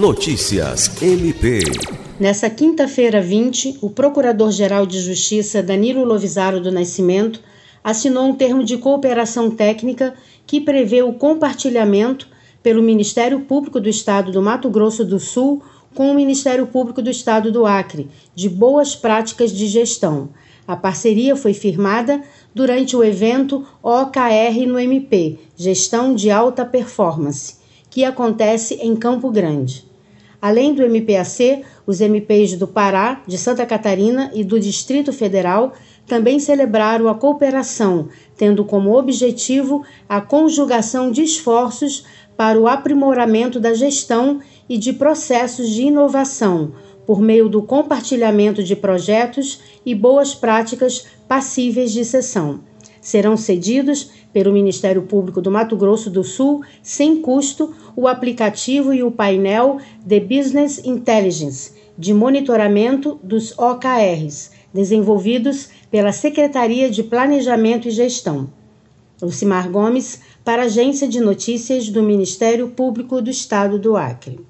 Notícias MP. Nessa quinta-feira 20, o Procurador-Geral de Justiça Danilo Lovisaro do Nascimento assinou um termo de cooperação técnica que prevê o compartilhamento pelo Ministério Público do Estado do Mato Grosso do Sul com o Ministério Público do Estado do Acre de boas práticas de gestão. A parceria foi firmada durante o evento OKR no MP Gestão de Alta Performance, que acontece em Campo Grande. Além do MPAC, os MPs do Pará, de Santa Catarina e do Distrito Federal também celebraram a cooperação, tendo como objetivo a conjugação de esforços para o aprimoramento da gestão e de processos de inovação, por meio do compartilhamento de projetos e boas práticas passíveis de sessão serão cedidos pelo Ministério Público do Mato Grosso do Sul, sem custo, o aplicativo e o painel The Business Intelligence de monitoramento dos OKRs, desenvolvidos pela Secretaria de Planejamento e Gestão. Lucimar Gomes, para a Agência de Notícias do Ministério Público do Estado do Acre.